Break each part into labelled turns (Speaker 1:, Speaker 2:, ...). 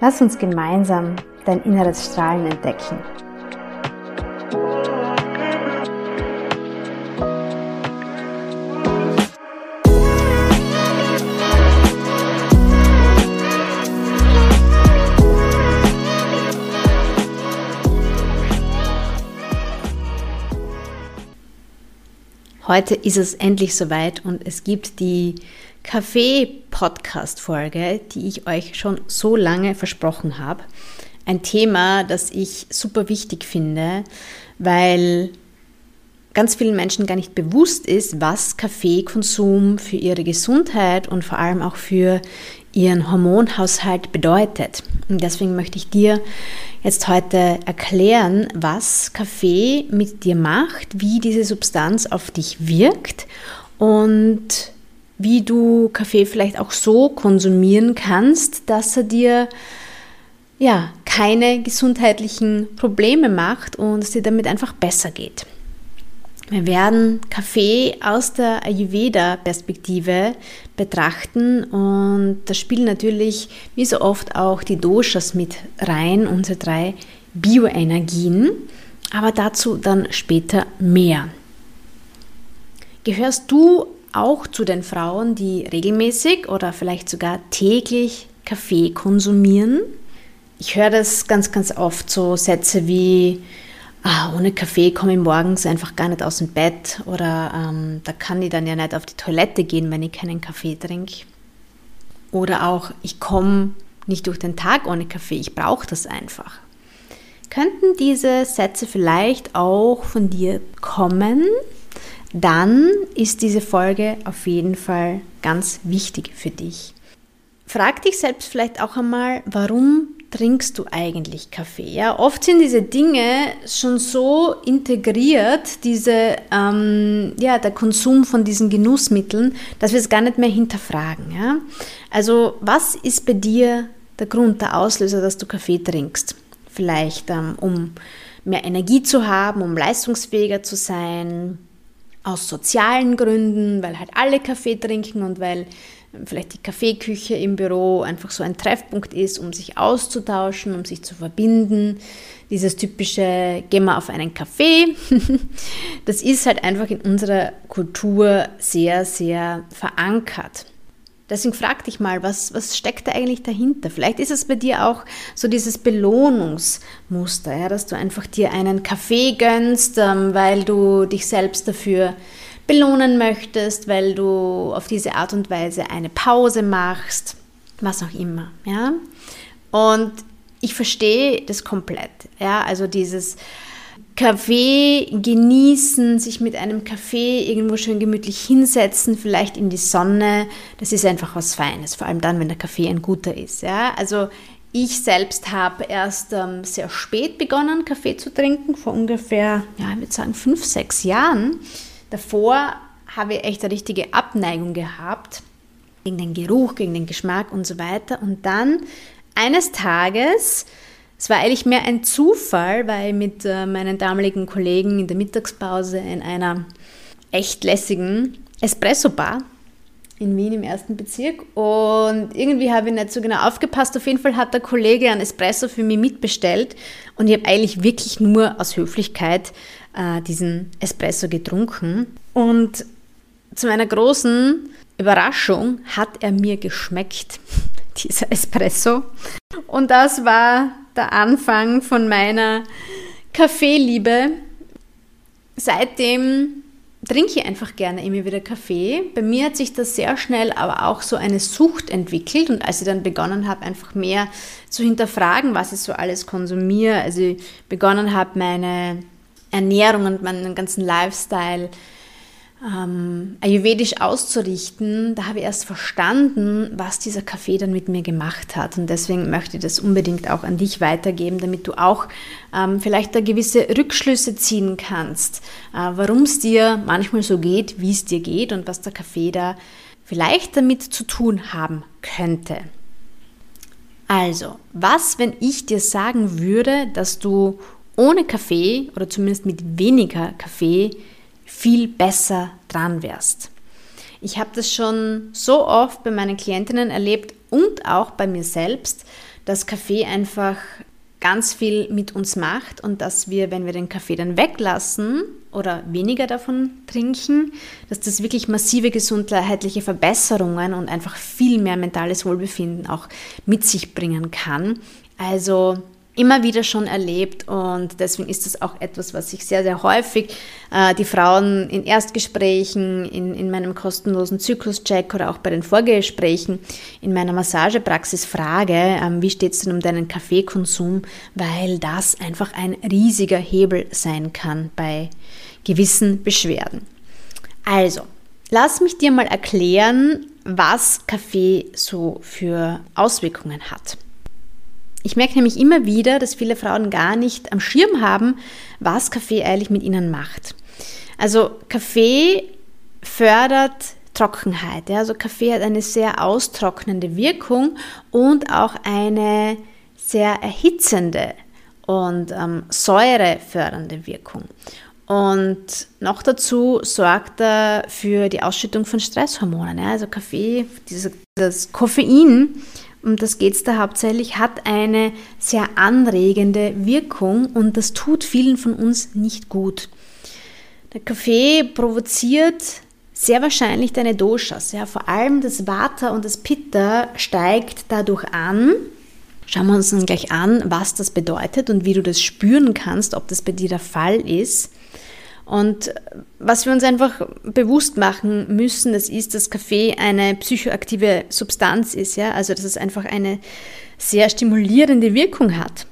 Speaker 1: Lass uns gemeinsam dein inneres Strahlen entdecken. Heute ist es endlich soweit und es gibt die Kaffee-Podcast-Folge, die ich euch schon so lange versprochen habe. Ein Thema, das ich super wichtig finde, weil ganz vielen Menschen gar nicht bewusst ist, was Kaffeekonsum für ihre Gesundheit und vor allem auch für ihren Hormonhaushalt bedeutet. Und deswegen möchte ich dir jetzt heute erklären, was Kaffee mit dir macht, wie diese Substanz auf dich wirkt und wie du Kaffee vielleicht auch so konsumieren kannst, dass er dir ja keine gesundheitlichen Probleme macht und es dir damit einfach besser geht. Wir werden Kaffee aus der Ayurveda-Perspektive betrachten und da spielen natürlich wie so oft auch die Doshas mit rein, unsere drei Bioenergien, aber dazu dann später mehr. Gehörst du auch zu den Frauen, die regelmäßig oder vielleicht sogar täglich Kaffee konsumieren? Ich höre das ganz, ganz oft, so Sätze wie, ah, ohne Kaffee komme ich morgens einfach gar nicht aus dem Bett oder ähm, da kann ich dann ja nicht auf die Toilette gehen, wenn ich keinen Kaffee trinke. Oder auch, ich komme nicht durch den Tag ohne Kaffee, ich brauche das einfach. Könnten diese Sätze vielleicht auch von dir kommen? Dann ist diese Folge auf jeden Fall ganz wichtig für dich. Frag dich selbst vielleicht auch einmal, warum trinkst du eigentlich Kaffee? Ja, oft sind diese Dinge schon so integriert, diese, ähm, ja, der Konsum von diesen Genussmitteln, dass wir es gar nicht mehr hinterfragen. Ja? Also, was ist bei dir der Grund, der Auslöser, dass du Kaffee trinkst? Vielleicht, ähm, um mehr Energie zu haben, um leistungsfähiger zu sein, aus sozialen Gründen, weil halt alle Kaffee trinken und weil vielleicht die Kaffeeküche im Büro einfach so ein Treffpunkt ist, um sich auszutauschen, um sich zu verbinden. Dieses typische, gehen wir auf einen Kaffee, das ist halt einfach in unserer Kultur sehr, sehr verankert. Deswegen frag dich mal, was, was steckt da eigentlich dahinter? Vielleicht ist es bei dir auch so dieses Belohnungsmuster, ja, dass du einfach dir einen Kaffee gönnst, ähm, weil du dich selbst dafür belohnen möchtest, weil du auf diese Art und Weise eine Pause machst, was auch immer, ja. Und ich verstehe das komplett, ja, also dieses Kaffee genießen, sich mit einem Kaffee irgendwo schön gemütlich hinsetzen, vielleicht in die Sonne, das ist einfach was Feines, vor allem dann, wenn der Kaffee ein guter ist, ja. Also ich selbst habe erst ähm, sehr spät begonnen, Kaffee zu trinken, vor ungefähr, ja, ich würde sagen, fünf, sechs Jahren. Davor habe ich echt eine richtige Abneigung gehabt gegen den Geruch, gegen den Geschmack und so weiter. Und dann eines Tages, es war eigentlich mehr ein Zufall, weil mit äh, meinen damaligen Kollegen in der Mittagspause in einer echt lässigen Espresso-Bar in Wien im ersten Bezirk und irgendwie habe ich nicht so genau aufgepasst. Auf jeden Fall hat der Kollege ein Espresso für mich mitbestellt und ich habe eigentlich wirklich nur aus Höflichkeit äh, diesen Espresso getrunken. Und zu meiner großen Überraschung hat er mir geschmeckt, dieser Espresso. Und das war der Anfang von meiner Kaffeeliebe. Seitdem trinke ich einfach gerne immer wieder Kaffee. Bei mir hat sich das sehr schnell aber auch so eine Sucht entwickelt und als ich dann begonnen habe, einfach mehr zu hinterfragen, was ich so alles konsumiere, also ich begonnen habe, meine Ernährung und meinen ganzen Lifestyle ähm, ayurvedisch auszurichten, da habe ich erst verstanden, was dieser Kaffee dann mit mir gemacht hat. Und deswegen möchte ich das unbedingt auch an dich weitergeben, damit du auch ähm, vielleicht da gewisse Rückschlüsse ziehen kannst, äh, warum es dir manchmal so geht, wie es dir geht und was der Kaffee da vielleicht damit zu tun haben könnte. Also, was, wenn ich dir sagen würde, dass du ohne Kaffee oder zumindest mit weniger Kaffee viel besser dran wärst. Ich habe das schon so oft bei meinen Klientinnen erlebt und auch bei mir selbst, dass Kaffee einfach ganz viel mit uns macht und dass wir, wenn wir den Kaffee dann weglassen oder weniger davon trinken, dass das wirklich massive gesundheitliche Verbesserungen und einfach viel mehr mentales Wohlbefinden auch mit sich bringen kann. Also immer wieder schon erlebt und deswegen ist das auch etwas, was ich sehr, sehr häufig äh, die Frauen in Erstgesprächen, in, in meinem kostenlosen Zykluscheck oder auch bei den Vorgesprächen in meiner Massagepraxis frage, ähm, wie steht es denn um deinen Kaffeekonsum, weil das einfach ein riesiger Hebel sein kann bei gewissen Beschwerden. Also, lass mich dir mal erklären, was Kaffee so für Auswirkungen hat. Ich merke nämlich immer wieder, dass viele Frauen gar nicht am Schirm haben, was Kaffee eigentlich mit ihnen macht. Also Kaffee fördert Trockenheit. Ja? Also Kaffee hat eine sehr austrocknende Wirkung und auch eine sehr erhitzende und ähm, säurefördernde Wirkung. Und noch dazu sorgt er für die Ausschüttung von Stresshormonen. Ja? Also Kaffee, dieses, das Koffein um das geht es da hauptsächlich, hat eine sehr anregende Wirkung und das tut vielen von uns nicht gut. Der Kaffee provoziert sehr wahrscheinlich deine Doshas. Ja, vor allem das Vata und das Pitta steigt dadurch an. Schauen wir uns dann gleich an, was das bedeutet und wie du das spüren kannst, ob das bei dir der Fall ist. Und was wir uns einfach bewusst machen müssen, das ist, dass Kaffee eine psychoaktive Substanz ist, ja, also dass es einfach eine sehr stimulierende Wirkung hat.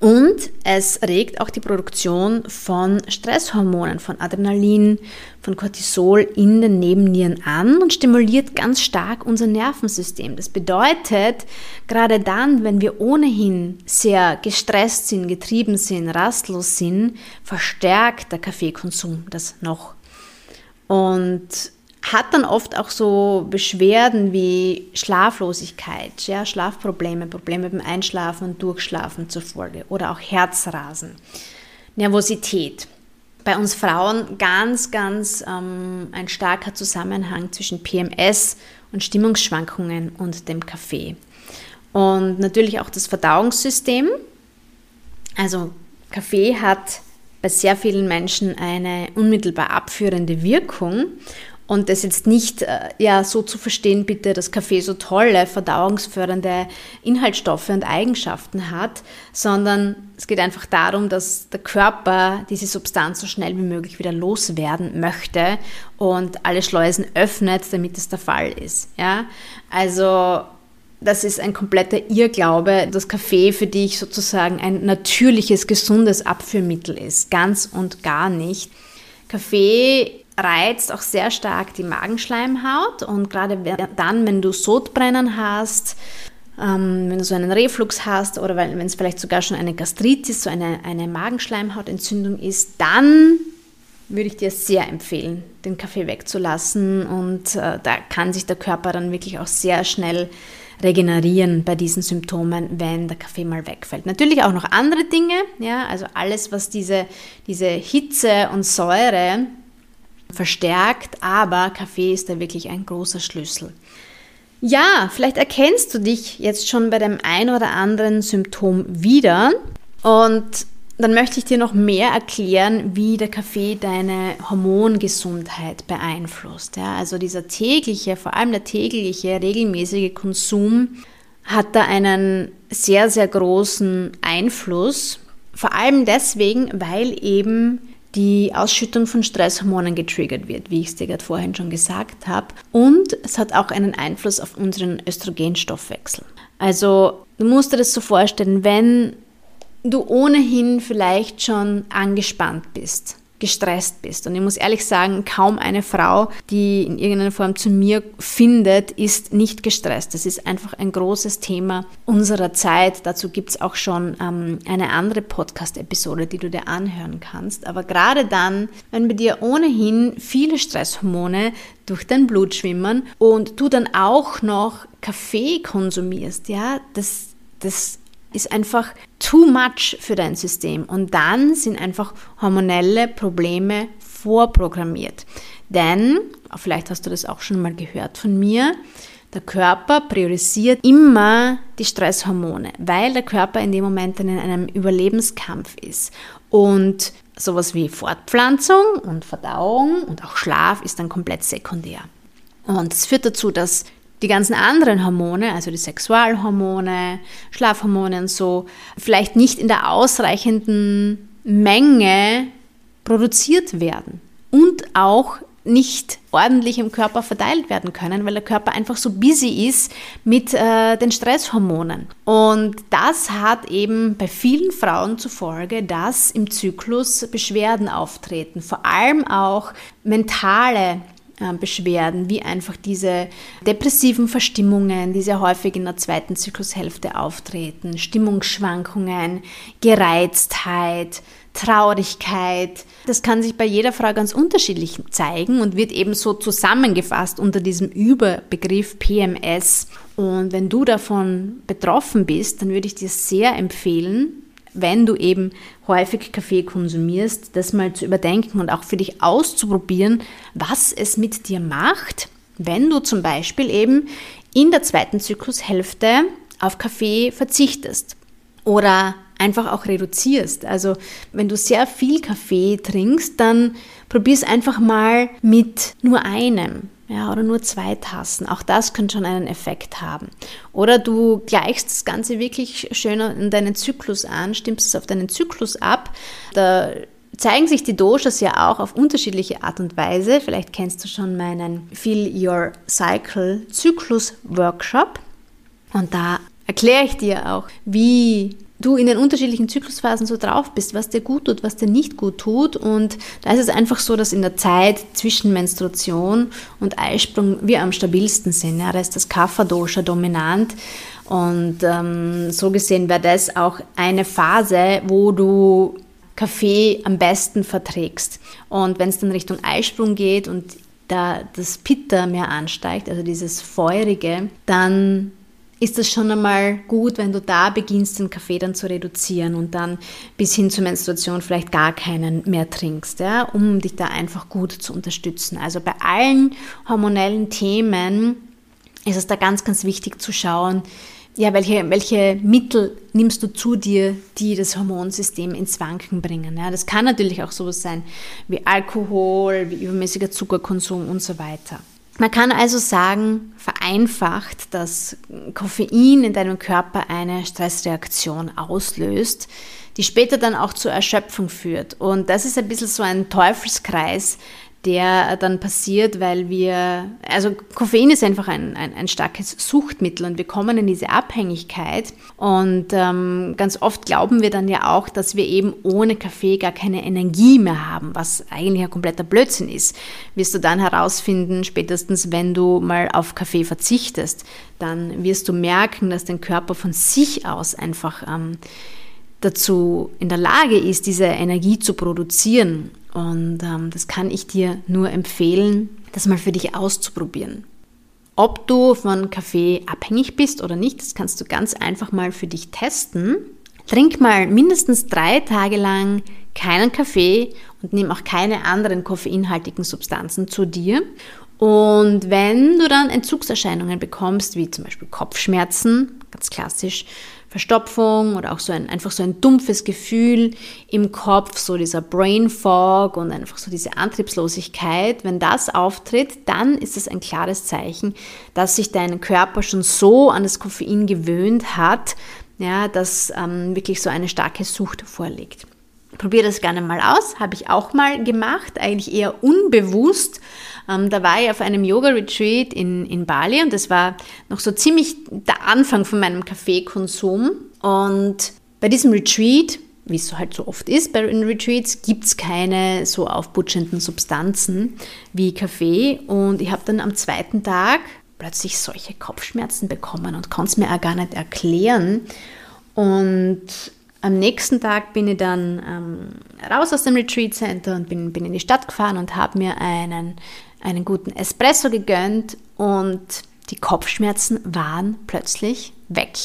Speaker 1: Und es regt auch die Produktion von Stresshormonen, von Adrenalin, von Cortisol in den Nebennieren an und stimuliert ganz stark unser Nervensystem. Das bedeutet, gerade dann, wenn wir ohnehin sehr gestresst sind, getrieben sind, rastlos sind, verstärkt der Kaffeekonsum das noch. Und hat dann oft auch so Beschwerden wie Schlaflosigkeit, ja, Schlafprobleme, Probleme beim Einschlafen und Durchschlafen zur Folge oder auch Herzrasen, Nervosität. Bei uns Frauen ganz, ganz ähm, ein starker Zusammenhang zwischen PMS und Stimmungsschwankungen und dem Kaffee. Und natürlich auch das Verdauungssystem. Also Kaffee hat bei sehr vielen Menschen eine unmittelbar abführende Wirkung und das jetzt nicht äh, ja, so zu verstehen, bitte, dass Kaffee so tolle verdauungsfördernde Inhaltsstoffe und Eigenschaften hat, sondern es geht einfach darum, dass der Körper diese Substanz so schnell wie möglich wieder loswerden möchte und alle Schleusen öffnet, damit es der Fall ist. Ja? Also das ist ein kompletter Irrglaube, dass Kaffee für dich sozusagen ein natürliches, gesundes Abführmittel ist. Ganz und gar nicht. Kaffee reizt auch sehr stark die Magenschleimhaut und gerade dann, wenn du Sodbrennen hast, ähm, wenn du so einen Reflux hast oder wenn es vielleicht sogar schon eine Gastritis, so eine, eine Magenschleimhautentzündung ist, dann würde ich dir sehr empfehlen, den Kaffee wegzulassen und äh, da kann sich der Körper dann wirklich auch sehr schnell regenerieren bei diesen Symptomen, wenn der Kaffee mal wegfällt. Natürlich auch noch andere Dinge, ja, also alles, was diese, diese Hitze und Säure verstärkt, aber Kaffee ist da wirklich ein großer Schlüssel. Ja, vielleicht erkennst du dich jetzt schon bei dem ein oder anderen Symptom wieder und dann möchte ich dir noch mehr erklären, wie der Kaffee deine Hormongesundheit beeinflusst. Ja, also dieser tägliche, vor allem der tägliche, regelmäßige Konsum hat da einen sehr, sehr großen Einfluss. Vor allem deswegen, weil eben die Ausschüttung von Stresshormonen getriggert wird, wie ich es dir gerade vorhin schon gesagt habe. Und es hat auch einen Einfluss auf unseren Östrogenstoffwechsel. Also du musst dir das so vorstellen, wenn du ohnehin vielleicht schon angespannt bist, gestresst bist. Und ich muss ehrlich sagen, kaum eine Frau, die in irgendeiner Form zu mir findet, ist nicht gestresst. Das ist einfach ein großes Thema unserer Zeit. Dazu gibt es auch schon ähm, eine andere Podcast-Episode, die du dir anhören kannst. Aber gerade dann, wenn bei dir ohnehin viele Stresshormone durch dein Blut schwimmen und du dann auch noch Kaffee konsumierst, ja, das, das ist einfach too much für dein System. Und dann sind einfach hormonelle Probleme vorprogrammiert. Denn, vielleicht hast du das auch schon mal gehört von mir, der Körper priorisiert immer die Stresshormone, weil der Körper in dem Moment in einem Überlebenskampf ist. Und sowas wie Fortpflanzung und Verdauung und auch Schlaf ist dann komplett sekundär. Und es führt dazu, dass die ganzen anderen Hormone, also die Sexualhormone, Schlafhormone und so, vielleicht nicht in der ausreichenden Menge produziert werden und auch nicht ordentlich im Körper verteilt werden können, weil der Körper einfach so busy ist mit äh, den Stresshormonen. Und das hat eben bei vielen Frauen zur Folge, dass im Zyklus Beschwerden auftreten, vor allem auch mentale Beschwerden, wie einfach diese depressiven Verstimmungen, die sehr häufig in der zweiten Zyklushälfte auftreten, Stimmungsschwankungen, Gereiztheit, Traurigkeit. Das kann sich bei jeder Frau ganz unterschiedlich zeigen und wird eben so zusammengefasst unter diesem Überbegriff PMS. Und wenn du davon betroffen bist, dann würde ich dir sehr empfehlen, wenn du eben häufig Kaffee konsumierst, das mal zu überdenken und auch für dich auszuprobieren, was es mit dir macht, wenn du zum Beispiel eben in der zweiten Zyklushälfte auf Kaffee verzichtest oder einfach auch reduzierst. Also wenn du sehr viel Kaffee trinkst, dann probier es einfach mal mit nur einem ja, oder nur zwei Tassen. Auch das könnte schon einen Effekt haben. Oder du gleichst das Ganze wirklich schöner in deinen Zyklus an, stimmst es auf deinen Zyklus ab. Da zeigen sich die Doshas ja auch auf unterschiedliche Art und Weise. Vielleicht kennst du schon meinen Feel Your Cycle Zyklus Workshop. Und da erkläre ich dir auch, wie du in den unterschiedlichen Zyklusphasen so drauf bist, was dir gut tut, was dir nicht gut tut. Und da ist es einfach so, dass in der Zeit zwischen Menstruation und Eisprung wir am stabilsten sind. Ja, da ist das Kapha-Dosha dominant. Und ähm, so gesehen wäre das auch eine Phase, wo du Kaffee am besten verträgst. Und wenn es dann Richtung Eisprung geht und da das Pitta mehr ansteigt, also dieses Feurige, dann ist es schon einmal gut, wenn du da beginnst, den Kaffee dann zu reduzieren und dann bis hin zur Menstruation vielleicht gar keinen mehr trinkst, ja, um dich da einfach gut zu unterstützen. Also bei allen hormonellen Themen ist es da ganz, ganz wichtig zu schauen, ja, welche, welche Mittel nimmst du zu dir, die das Hormonsystem ins Wanken bringen. Ja, das kann natürlich auch sowas sein wie Alkohol, wie übermäßiger Zuckerkonsum und so weiter. Man kann also sagen, vereinfacht, dass Koffein in deinem Körper eine Stressreaktion auslöst, die später dann auch zur Erschöpfung führt. Und das ist ein bisschen so ein Teufelskreis, der dann passiert, weil wir, also Koffein ist einfach ein, ein, ein starkes Suchtmittel und wir kommen in diese Abhängigkeit und ähm, ganz oft glauben wir dann ja auch, dass wir eben ohne Kaffee gar keine Energie mehr haben, was eigentlich ein kompletter Blödsinn ist. Wirst du dann herausfinden, spätestens wenn du mal auf Kaffee verzichtest, dann wirst du merken, dass dein Körper von sich aus einfach ähm, dazu in der Lage ist, diese Energie zu produzieren. Und ähm, das kann ich dir nur empfehlen, das mal für dich auszuprobieren. Ob du von Kaffee abhängig bist oder nicht, das kannst du ganz einfach mal für dich testen. Trink mal mindestens drei Tage lang keinen Kaffee und nimm auch keine anderen koffeinhaltigen Substanzen zu dir. Und wenn du dann Entzugserscheinungen bekommst, wie zum Beispiel Kopfschmerzen, ganz klassisch, Verstopfung oder auch so ein, einfach so ein dumpfes Gefühl im Kopf, so dieser Brain Fog und einfach so diese Antriebslosigkeit, wenn das auftritt, dann ist es ein klares Zeichen, dass sich dein Körper schon so an das Koffein gewöhnt hat, ja, dass ähm, wirklich so eine starke Sucht vorliegt. Probier das gerne mal aus, habe ich auch mal gemacht, eigentlich eher unbewusst. Ähm, da war ich auf einem Yoga-Retreat in, in Bali und das war noch so ziemlich der Anfang von meinem Kaffeekonsum. Und bei diesem Retreat, wie es halt so oft ist bei Retreats, gibt es keine so aufputschenden Substanzen wie Kaffee. Und ich habe dann am zweiten Tag plötzlich solche Kopfschmerzen bekommen und konnte es mir auch gar nicht erklären. Und am nächsten Tag bin ich dann ähm, raus aus dem Retreat Center und bin, bin in die Stadt gefahren und habe mir einen, einen guten Espresso gegönnt und die Kopfschmerzen waren plötzlich weg.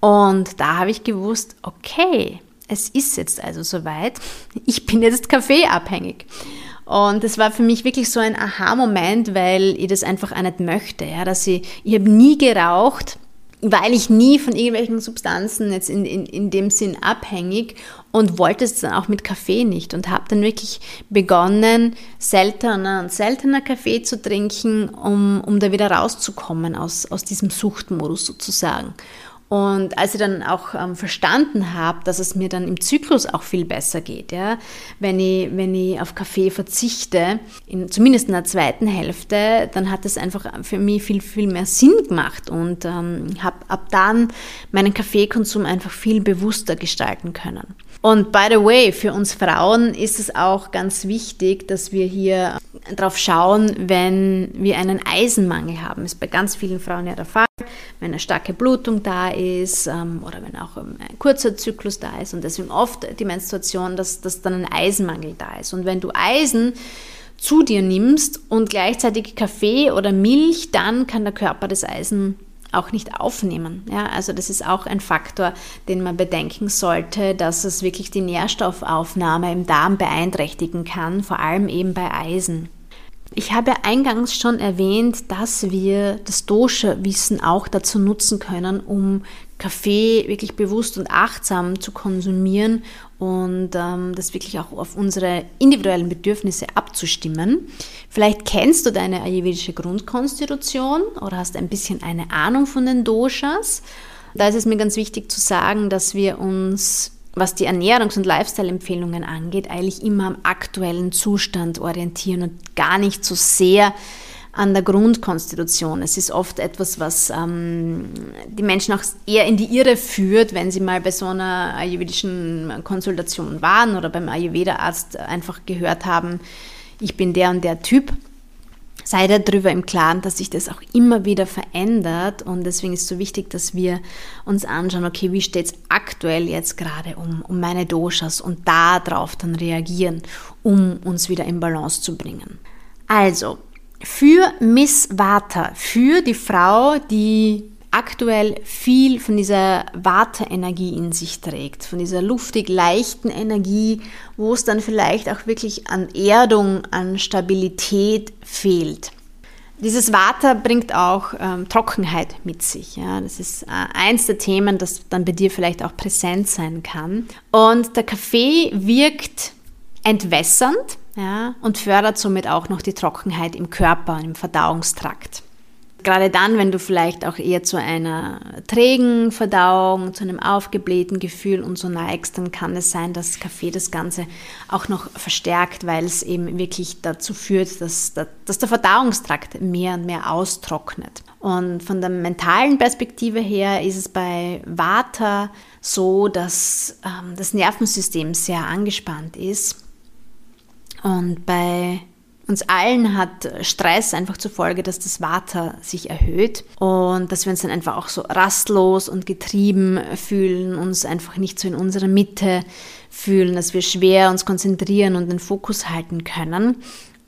Speaker 1: Und da habe ich gewusst, okay, es ist jetzt also soweit, ich bin jetzt kaffeeabhängig. Und das war für mich wirklich so ein Aha-Moment, weil ich das einfach auch nicht möchte. Ja, dass ich, ich habe nie geraucht, weil ich nie von irgendwelchen Substanzen jetzt in, in, in dem Sinn abhängig und wollte es dann auch mit Kaffee nicht und habe dann wirklich begonnen, seltener und seltener Kaffee zu trinken, um, um da wieder rauszukommen aus, aus diesem Suchtmodus sozusagen. Und als ich dann auch ähm, verstanden habe, dass es mir dann im Zyklus auch viel besser geht, ja, wenn ich, wenn ich auf Kaffee verzichte, in, zumindest in der zweiten Hälfte, dann hat es einfach für mich viel, viel mehr Sinn gemacht und ähm, habe ab dann meinen Kaffeekonsum einfach viel bewusster gestalten können. Und by the way, für uns Frauen ist es auch ganz wichtig, dass wir hier drauf schauen, wenn wir einen Eisenmangel haben. Ist bei ganz vielen Frauen ja der Fall, wenn eine starke Blutung da ist ähm, oder wenn auch ein kurzer Zyklus da ist und deswegen oft die Menstruation, dass, dass dann ein Eisenmangel da ist. Und wenn du Eisen zu dir nimmst und gleichzeitig Kaffee oder Milch, dann kann der Körper das Eisen auch nicht aufnehmen. Ja, also das ist auch ein Faktor, den man bedenken sollte, dass es wirklich die Nährstoffaufnahme im Darm beeinträchtigen kann, vor allem eben bei Eisen. Ich habe eingangs schon erwähnt, dass wir das Dosha-Wissen auch dazu nutzen können, um Kaffee wirklich bewusst und achtsam zu konsumieren und ähm, das wirklich auch auf unsere individuellen Bedürfnisse abzustimmen. Vielleicht kennst du deine ayurvedische Grundkonstitution oder hast ein bisschen eine Ahnung von den Doshas. Da ist es mir ganz wichtig zu sagen, dass wir uns, was die Ernährungs- und Lifestyle-Empfehlungen angeht, eigentlich immer am aktuellen Zustand orientieren und gar nicht so sehr an der Grundkonstitution. Es ist oft etwas, was ähm, die Menschen auch eher in die Irre führt, wenn sie mal bei so einer ayurvedischen Konsultation waren oder beim Ayurveda-Arzt einfach gehört haben, ich bin der und der Typ. Sei darüber im Klaren, dass sich das auch immer wieder verändert und deswegen ist es so wichtig, dass wir uns anschauen, okay, wie steht es aktuell jetzt gerade um, um meine Doshas und darauf dann reagieren, um uns wieder in Balance zu bringen. Also, für Miss Vata, für die Frau, die aktuell viel von dieser Vata-Energie in sich trägt, von dieser luftig leichten Energie, wo es dann vielleicht auch wirklich an Erdung, an Stabilität fehlt. Dieses Vata bringt auch ähm, Trockenheit mit sich. Ja? Das ist äh, eins der Themen, das dann bei dir vielleicht auch präsent sein kann. Und der Kaffee wirkt entwässernd ja, und fördert somit auch noch die Trockenheit im Körper, im Verdauungstrakt. Gerade dann, wenn du vielleicht auch eher zu einer trägen Verdauung, zu einem aufgeblähten Gefühl und so neigst, dann kann es sein, dass Kaffee das Ganze auch noch verstärkt, weil es eben wirklich dazu führt, dass, dass der Verdauungstrakt mehr und mehr austrocknet. Und von der mentalen Perspektive her ist es bei Vata so, dass ähm, das Nervensystem sehr angespannt ist und bei uns allen hat Stress einfach zur Folge, dass das Vata sich erhöht und dass wir uns dann einfach auch so rastlos und getrieben fühlen, uns einfach nicht so in unserer Mitte fühlen, dass wir schwer uns konzentrieren und den Fokus halten können.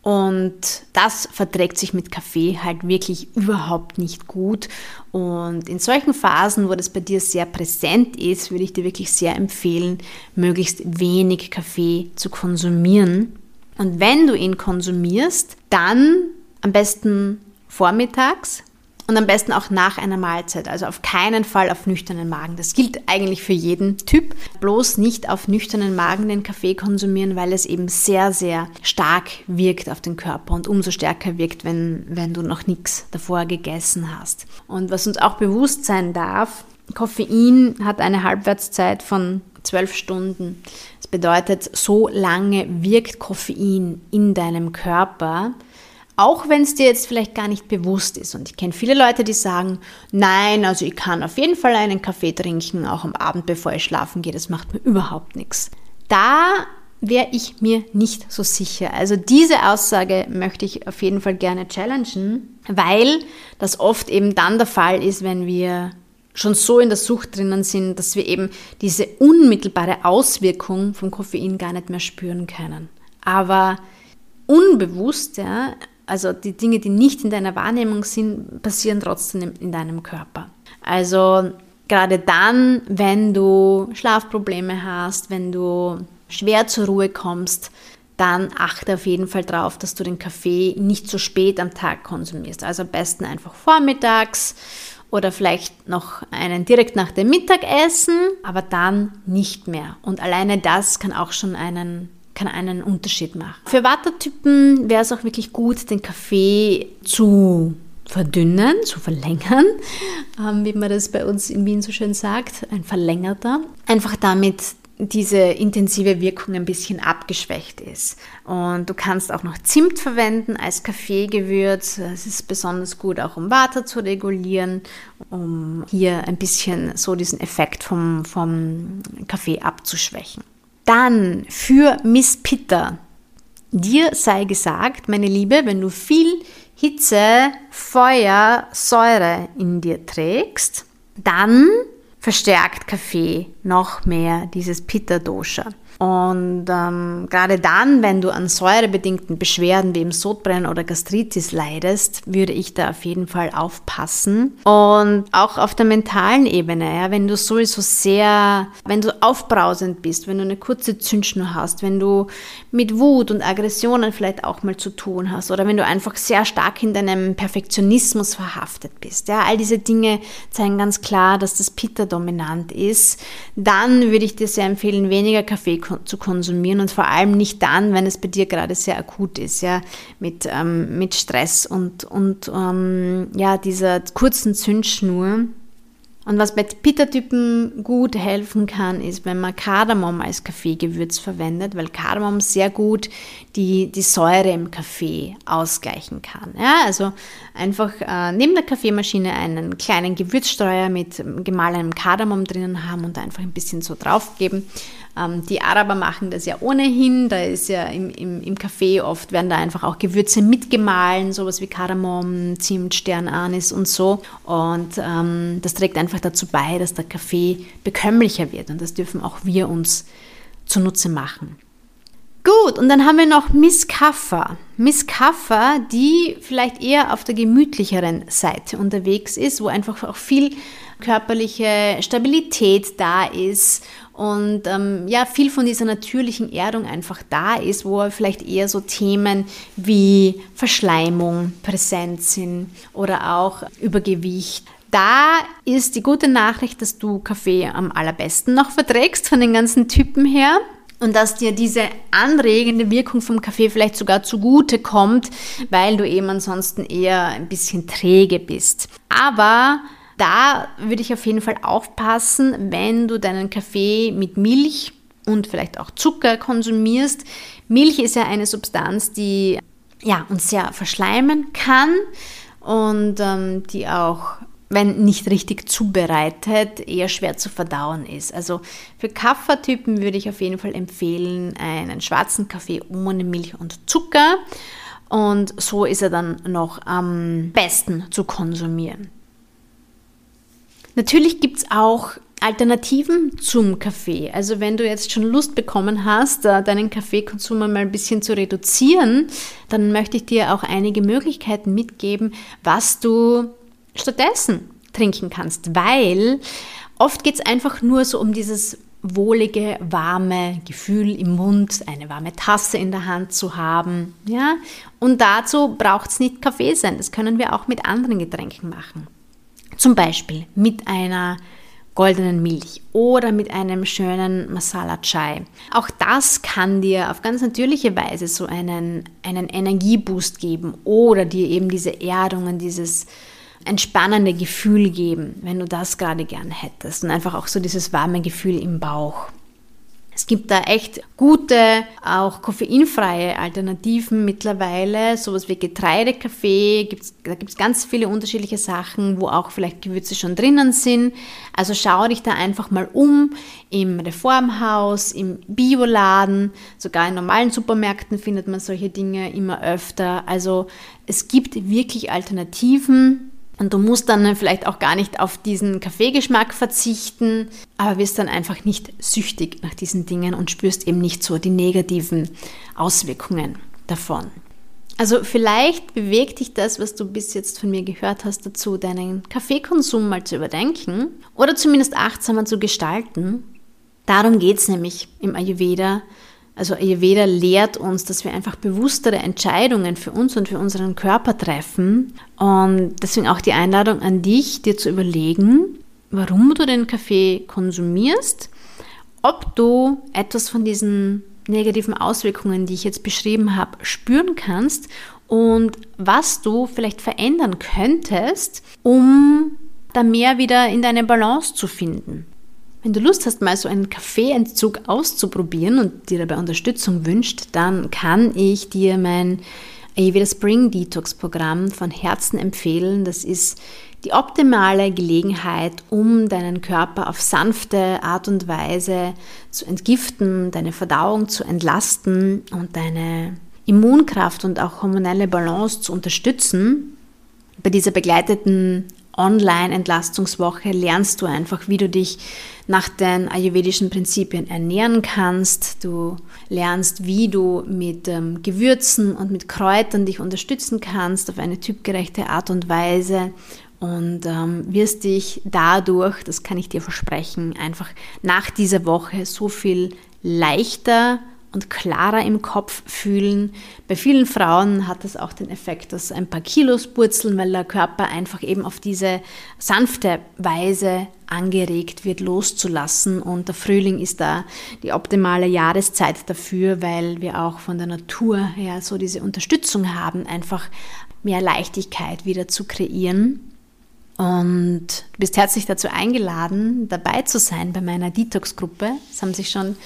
Speaker 1: Und das verträgt sich mit Kaffee halt wirklich überhaupt nicht gut. Und in solchen Phasen, wo das bei dir sehr präsent ist, würde ich dir wirklich sehr empfehlen, möglichst wenig Kaffee zu konsumieren und wenn du ihn konsumierst, dann am besten vormittags Und am besten auch nach einer Mahlzeit, also auf keinen Fall auf nüchternen Magen. Das gilt eigentlich für jeden Typ. Bloß nicht auf nüchternen Magen den Kaffee konsumieren, weil es eben sehr, sehr stark wirkt auf den Körper und umso stärker wirkt, wenn, wenn du noch nichts davor gegessen hast. Und was uns auch bewusst sein darf, Koffein hat eine Halbwertszeit von zwölf Stunden. Bedeutet, so lange wirkt Koffein in deinem Körper, auch wenn es dir jetzt vielleicht gar nicht bewusst ist. Und ich kenne viele Leute, die sagen, nein, also ich kann auf jeden Fall einen Kaffee trinken, auch am Abend, bevor ich schlafen gehe, das macht mir überhaupt nichts. Da wäre ich mir nicht so sicher. Also diese Aussage möchte ich auf jeden Fall gerne challengen, weil das oft eben dann der Fall ist, wenn wir schon so in der Sucht drinnen sind, dass wir eben diese unmittelbare Auswirkung vom Koffein gar nicht mehr spüren können. Aber unbewusst ja, also die Dinge, die nicht in deiner Wahrnehmung sind, passieren trotzdem in deinem Körper. Also gerade dann, wenn du Schlafprobleme hast, wenn du schwer zur Ruhe kommst, dann achte auf jeden Fall darauf, dass du den Kaffee nicht so spät am Tag konsumierst. Also am besten einfach vormittags oder vielleicht noch einen direkt nach dem Mittagessen, aber dann nicht mehr. Und alleine das kann auch schon einen kann einen Unterschied machen. Für Wattertypen wäre es auch wirklich gut, den Kaffee zu verdünnen, zu verlängern, ähm, wie man das bei uns in Wien so schön sagt, ein verlängerter. Einfach damit diese intensive Wirkung ein bisschen abgeschwächt ist. Und du kannst auch noch Zimt verwenden als Kaffeegewürz. Es ist besonders gut auch um Water zu regulieren, um hier ein bisschen so diesen Effekt vom, vom Kaffee abzuschwächen. Dann für Miss Pitter. Dir sei gesagt, meine Liebe, wenn du viel Hitze, Feuer, Säure in dir trägst, dann verstärkt Kaffee noch mehr dieses Pitta-Dosha. Und ähm, gerade dann, wenn du an säurebedingten Beschwerden wie im Sodbrennen oder Gastritis leidest, würde ich da auf jeden Fall aufpassen. Und auch auf der mentalen Ebene, ja, wenn du sowieso sehr, wenn du aufbrausend bist, wenn du eine kurze Zündschnur hast, wenn du mit Wut und Aggressionen vielleicht auch mal zu tun hast oder wenn du einfach sehr stark in deinem Perfektionismus verhaftet bist. Ja, all diese Dinge zeigen ganz klar, dass das Pitta dominant ist. Dann würde ich dir sehr empfehlen, weniger Kaffee zu konsumieren und vor allem nicht dann, wenn es bei dir gerade sehr akut ist, ja, mit, ähm, mit Stress und, und ähm, ja, dieser kurzen Zündschnur. Und was bei Pitta-Typen gut helfen kann, ist, wenn man Kardamom als Kaffeegewürz verwendet, weil Kardamom sehr gut die, die Säure im Kaffee ausgleichen kann. Ja, also einfach äh, neben der Kaffeemaschine einen kleinen Gewürzstreuer mit gemahlenem Kardamom drinnen haben und einfach ein bisschen so draufgeben. Ähm, die Araber machen das ja ohnehin. Da ist ja im, im, im Kaffee oft werden da einfach auch Gewürze mitgemahlen, sowas wie Kardamom, Zimt, Sternanis und so. Und ähm, das trägt einfach dazu bei, dass der Kaffee bekömmlicher wird. Und das dürfen auch wir uns zunutze machen. Gut, und dann haben wir noch Miss Kaffer. Miss Kaffer, die vielleicht eher auf der gemütlicheren Seite unterwegs ist, wo einfach auch viel körperliche Stabilität da ist und ähm, ja, viel von dieser natürlichen Erdung einfach da ist, wo vielleicht eher so Themen wie Verschleimung präsent sind oder auch Übergewicht. Da ist die gute Nachricht, dass du Kaffee am allerbesten noch verträgst von den ganzen Typen her und dass dir diese anregende Wirkung vom Kaffee vielleicht sogar zugute kommt, weil du eben ansonsten eher ein bisschen träge bist. Aber da würde ich auf jeden Fall aufpassen, wenn du deinen Kaffee mit Milch und vielleicht auch Zucker konsumierst. Milch ist ja eine Substanz, die ja, uns sehr verschleimen kann und ähm, die auch, wenn nicht richtig zubereitet, eher schwer zu verdauen ist. Also für Kaffertypen würde ich auf jeden Fall empfehlen, einen schwarzen Kaffee ohne Milch und Zucker. Und so ist er dann noch am besten zu konsumieren. Natürlich gibt es auch Alternativen zum Kaffee. Also wenn du jetzt schon Lust bekommen hast, äh, deinen Kaffeekonsum mal ein bisschen zu reduzieren, dann möchte ich dir auch einige Möglichkeiten mitgeben, was du stattdessen trinken kannst, weil oft geht es einfach nur so um dieses wohlige, warme Gefühl im Mund, eine warme Tasse in der Hand zu haben. Ja? Und dazu braucht es nicht Kaffee sein, das können wir auch mit anderen Getränken machen. Zum Beispiel mit einer goldenen Milch oder mit einem schönen Masala Chai. Auch das kann dir auf ganz natürliche Weise so einen, einen Energieboost geben oder dir eben diese Erdungen, dieses entspannende Gefühl geben, wenn du das gerade gern hättest und einfach auch so dieses warme Gefühl im Bauch. Es gibt da echt gute, auch koffeinfreie Alternativen mittlerweile, sowas wie Getreidekaffee, gibt's, da gibt es ganz viele unterschiedliche Sachen, wo auch vielleicht Gewürze schon drinnen sind. Also schau dich da einfach mal um im Reformhaus, im Bioladen, sogar in normalen Supermärkten findet man solche Dinge immer öfter. Also es gibt wirklich Alternativen und du musst dann vielleicht auch gar nicht auf diesen Kaffeegeschmack verzichten, aber wirst dann einfach nicht süchtig nach diesen Dingen und spürst eben nicht so die negativen Auswirkungen davon. Also vielleicht bewegt dich das, was du bis jetzt von mir gehört hast, dazu, deinen Kaffeekonsum mal zu überdenken oder zumindest achtsamer zu gestalten. Darum geht es nämlich im Ayurveda, also Ayurveda lehrt uns, dass wir einfach bewusstere Entscheidungen für uns und für unseren Körper treffen. Und deswegen auch die Einladung an dich, dir zu überlegen, warum du den Kaffee konsumierst, ob du etwas von diesen negativen Auswirkungen, die ich jetzt beschrieben habe, spüren kannst und was du vielleicht verändern könntest, um da mehr wieder in deine Balance zu finden. Wenn du Lust hast, mal so einen Kaffeeentzug auszuprobieren und dir dabei Unterstützung wünscht, dann kann ich dir mein Ayurveda Spring Detox Programm von Herzen empfehlen. Das ist die optimale Gelegenheit, um deinen Körper auf sanfte Art und Weise zu entgiften, deine Verdauung zu entlasten und deine Immunkraft und auch hormonelle Balance zu unterstützen. Bei dieser begleiteten Online-Entlastungswoche lernst du einfach, wie du dich nach den ayurvedischen Prinzipien ernähren kannst. Du lernst, wie du mit ähm, Gewürzen und mit Kräutern dich unterstützen kannst auf eine typgerechte Art und Weise und ähm, wirst dich dadurch, das kann ich dir versprechen, einfach nach dieser Woche so viel leichter und klarer im Kopf fühlen. Bei vielen Frauen hat das auch den Effekt, dass ein paar Kilos purzeln, weil der Körper einfach eben auf diese sanfte Weise angeregt wird, loszulassen. Und der Frühling ist da die optimale Jahreszeit dafür, weil wir auch von der Natur her so diese Unterstützung haben, einfach mehr Leichtigkeit wieder zu kreieren. Und du bist herzlich dazu eingeladen, dabei zu sein bei meiner Detox-Gruppe. Es haben sich schon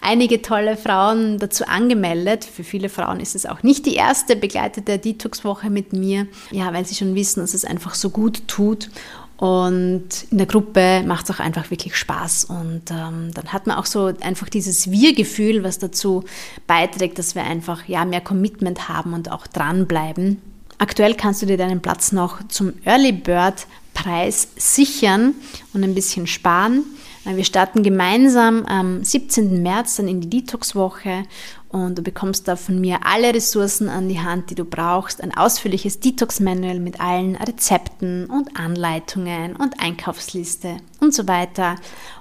Speaker 1: einige tolle Frauen dazu angemeldet. Für viele Frauen ist es auch nicht die erste begleitete Detox-Woche mit mir, ja, weil sie schon wissen, dass es einfach so gut tut. Und in der Gruppe macht es auch einfach wirklich Spaß. Und ähm, dann hat man auch so einfach dieses Wir-Gefühl, was dazu beiträgt, dass wir einfach ja, mehr Commitment haben und auch dranbleiben. Aktuell kannst du dir deinen Platz noch zum Early Bird Preis sichern und ein bisschen sparen. Äh, wir starten gemeinsam am 17. März dann in die Detox-Woche und du bekommst da von mir alle Ressourcen an die Hand, die du brauchst. Ein ausführliches Detox-Manual mit allen Rezepten und Anleitungen und Einkaufsliste und so weiter.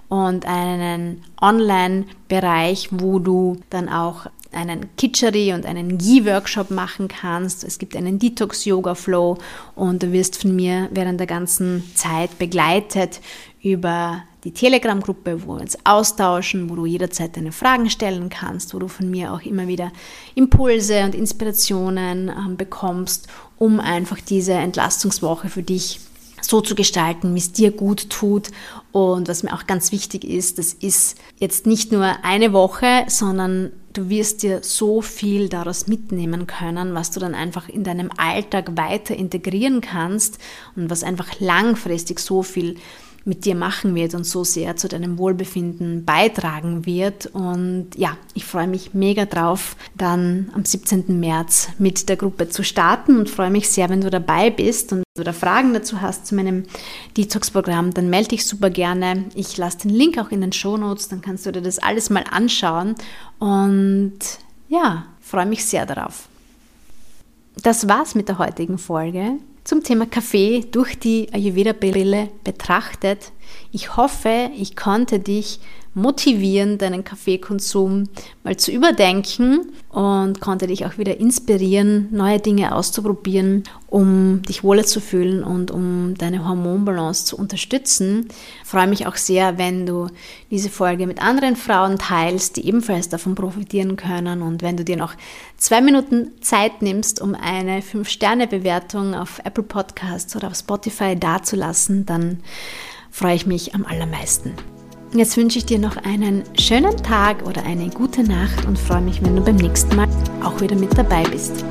Speaker 1: Und einen Online-Bereich, wo du dann auch einen Kitscheri und einen Ghee-Workshop machen kannst. Es gibt einen Detox-Yoga-Flow und du wirst von mir während der ganzen Zeit begleitet über die Telegram-Gruppe, wo wir uns austauschen, wo du jederzeit deine Fragen stellen kannst, wo du von mir auch immer wieder Impulse und Inspirationen äh, bekommst, um einfach diese Entlastungswoche für dich so zu gestalten, wie es dir gut tut. Und was mir auch ganz wichtig ist, das ist jetzt nicht nur eine Woche, sondern du wirst dir so viel daraus mitnehmen können, was du dann einfach in deinem Alltag weiter integrieren kannst und was einfach langfristig so viel mit dir machen wird und so sehr zu deinem Wohlbefinden beitragen wird. Und ja, ich freue mich mega drauf, dann am 17. März mit der Gruppe zu starten und freue mich sehr, wenn du dabei bist und du da Fragen dazu hast zu meinem Detox-Programm, dann melde dich super gerne. Ich lasse den Link auch in den Show Notes, dann kannst du dir das alles mal anschauen und ja, freue mich sehr darauf. Das war's mit der heutigen Folge zum Thema Kaffee durch die Ayurveda-Brille betrachtet. Ich hoffe, ich konnte dich motivieren, deinen Kaffeekonsum mal zu überdenken und konnte dich auch wieder inspirieren, neue Dinge auszuprobieren, um dich wohler zu fühlen und um deine Hormonbalance zu unterstützen. Ich freue mich auch sehr, wenn du diese Folge mit anderen Frauen teilst, die ebenfalls davon profitieren können und wenn du dir noch zwei Minuten Zeit nimmst, um eine 5-Sterne-Bewertung auf Apple Podcasts oder auf Spotify dazulassen, dann freue ich mich am allermeisten. Jetzt wünsche ich dir noch einen schönen Tag oder eine gute Nacht und freue mich, wenn du beim nächsten Mal auch wieder mit dabei bist.